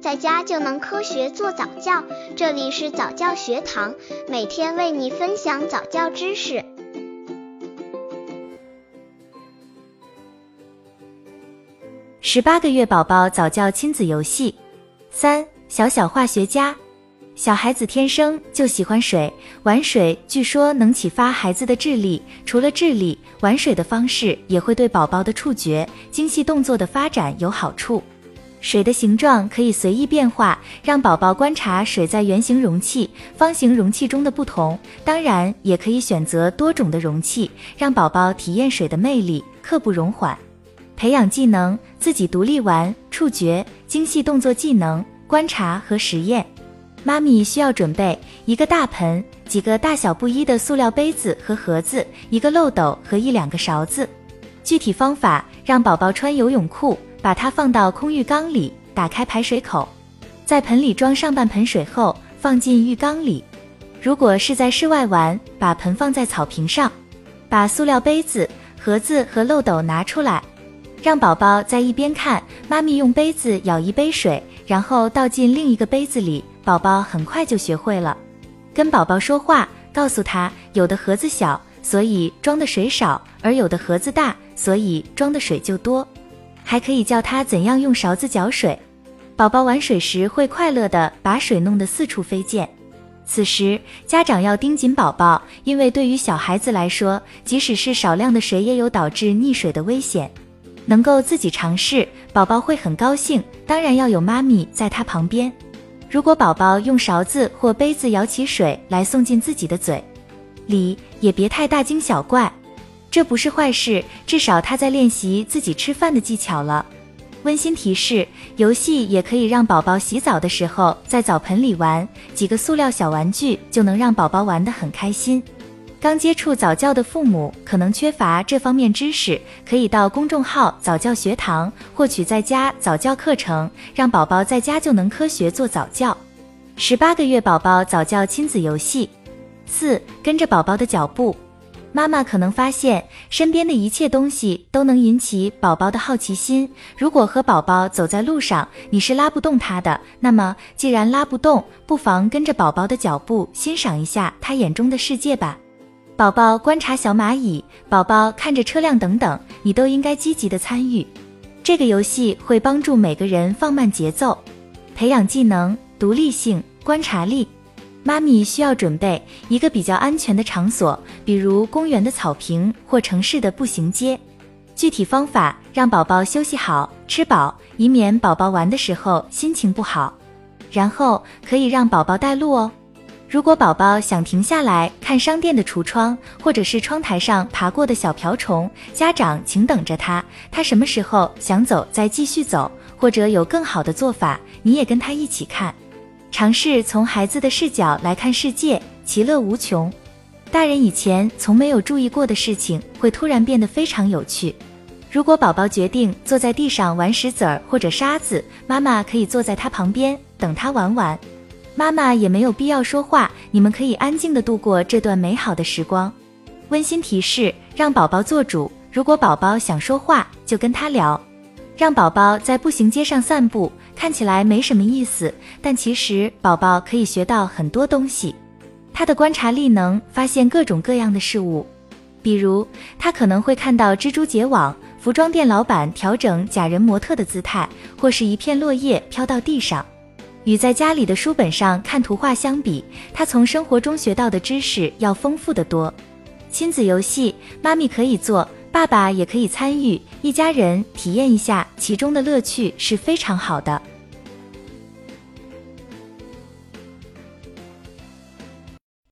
在家就能科学做早教。这里是早教学堂，每天为你分享早教知识。十八个月宝宝早教亲子游戏三：小小化学家。小孩子天生就喜欢水，玩水据说能启发孩子的智力。除了智力，玩水的方式也会对宝宝的触觉、精细动作的发展有好处。水的形状可以随意变化，让宝宝观察水在圆形容器、方形容器中的不同。当然，也可以选择多种的容器，让宝宝体验水的魅力，刻不容缓。培养技能，自己独立玩，触觉、精细动作技能、观察和实验。妈咪需要准备一个大盆、几个大小不一的塑料杯子和盒子、一个漏斗和一两个勺子。具体方法：让宝宝穿游泳裤，把它放到空浴缸里，打开排水口，在盆里装上半盆水后放进浴缸里。如果是在室外玩，把盆放在草坪上，把塑料杯子、盒子和漏斗拿出来，让宝宝在一边看妈咪用杯子舀一杯水，然后倒进另一个杯子里。宝宝很快就学会了，跟宝宝说话，告诉他有的盒子小，所以装的水少；而有的盒子大，所以装的水就多。还可以教他怎样用勺子搅水。宝宝玩水时会快乐的把水弄得四处飞溅。此时家长要盯紧宝宝，因为对于小孩子来说，即使是少量的水也有导致溺水的危险。能够自己尝试，宝宝会很高兴。当然要有妈咪在他旁边。如果宝宝用勺子或杯子舀起水来送进自己的嘴里，也别太大惊小怪，这不是坏事，至少他在练习自己吃饭的技巧了。温馨提示：游戏也可以让宝宝洗澡的时候在澡盆里玩，几个塑料小玩具就能让宝宝玩得很开心。刚接触早教的父母可能缺乏这方面知识，可以到公众号早教学堂获取在家早教课程，让宝宝在家就能科学做早教。十八个月宝宝早教亲子游戏四，跟着宝宝的脚步。妈妈可能发现身边的一切东西都能引起宝宝的好奇心。如果和宝宝走在路上，你是拉不动他的，那么既然拉不动，不妨跟着宝宝的脚步，欣赏一下他眼中的世界吧。宝宝观察小蚂蚁，宝宝看着车辆等等，你都应该积极的参与。这个游戏会帮助每个人放慢节奏，培养技能、独立性、观察力。妈咪需要准备一个比较安全的场所，比如公园的草坪或城市的步行街。具体方法：让宝宝休息好、吃饱，以免宝宝玩的时候心情不好。然后可以让宝宝带路哦。如果宝宝想停下来看商店的橱窗，或者是窗台上爬过的小瓢虫，家长请等着他。他什么时候想走再继续走，或者有更好的做法，你也跟他一起看，尝试从孩子的视角来看世界，其乐无穷。大人以前从没有注意过的事情，会突然变得非常有趣。如果宝宝决定坐在地上玩石子儿或者沙子，妈妈可以坐在他旁边等他玩完。妈妈也没有必要说话，你们可以安静的度过这段美好的时光。温馨提示：让宝宝做主。如果宝宝想说话，就跟他聊。让宝宝在步行街上散步，看起来没什么意思，但其实宝宝可以学到很多东西。他的观察力能发现各种各样的事物，比如他可能会看到蜘蛛结网、服装店老板调整假人模特的姿态，或是一片落叶飘到地上。与在家里的书本上看图画相比，他从生活中学到的知识要丰富的多。亲子游戏，妈咪可以做，爸爸也可以参与，一家人体验一下其中的乐趣是非常好的。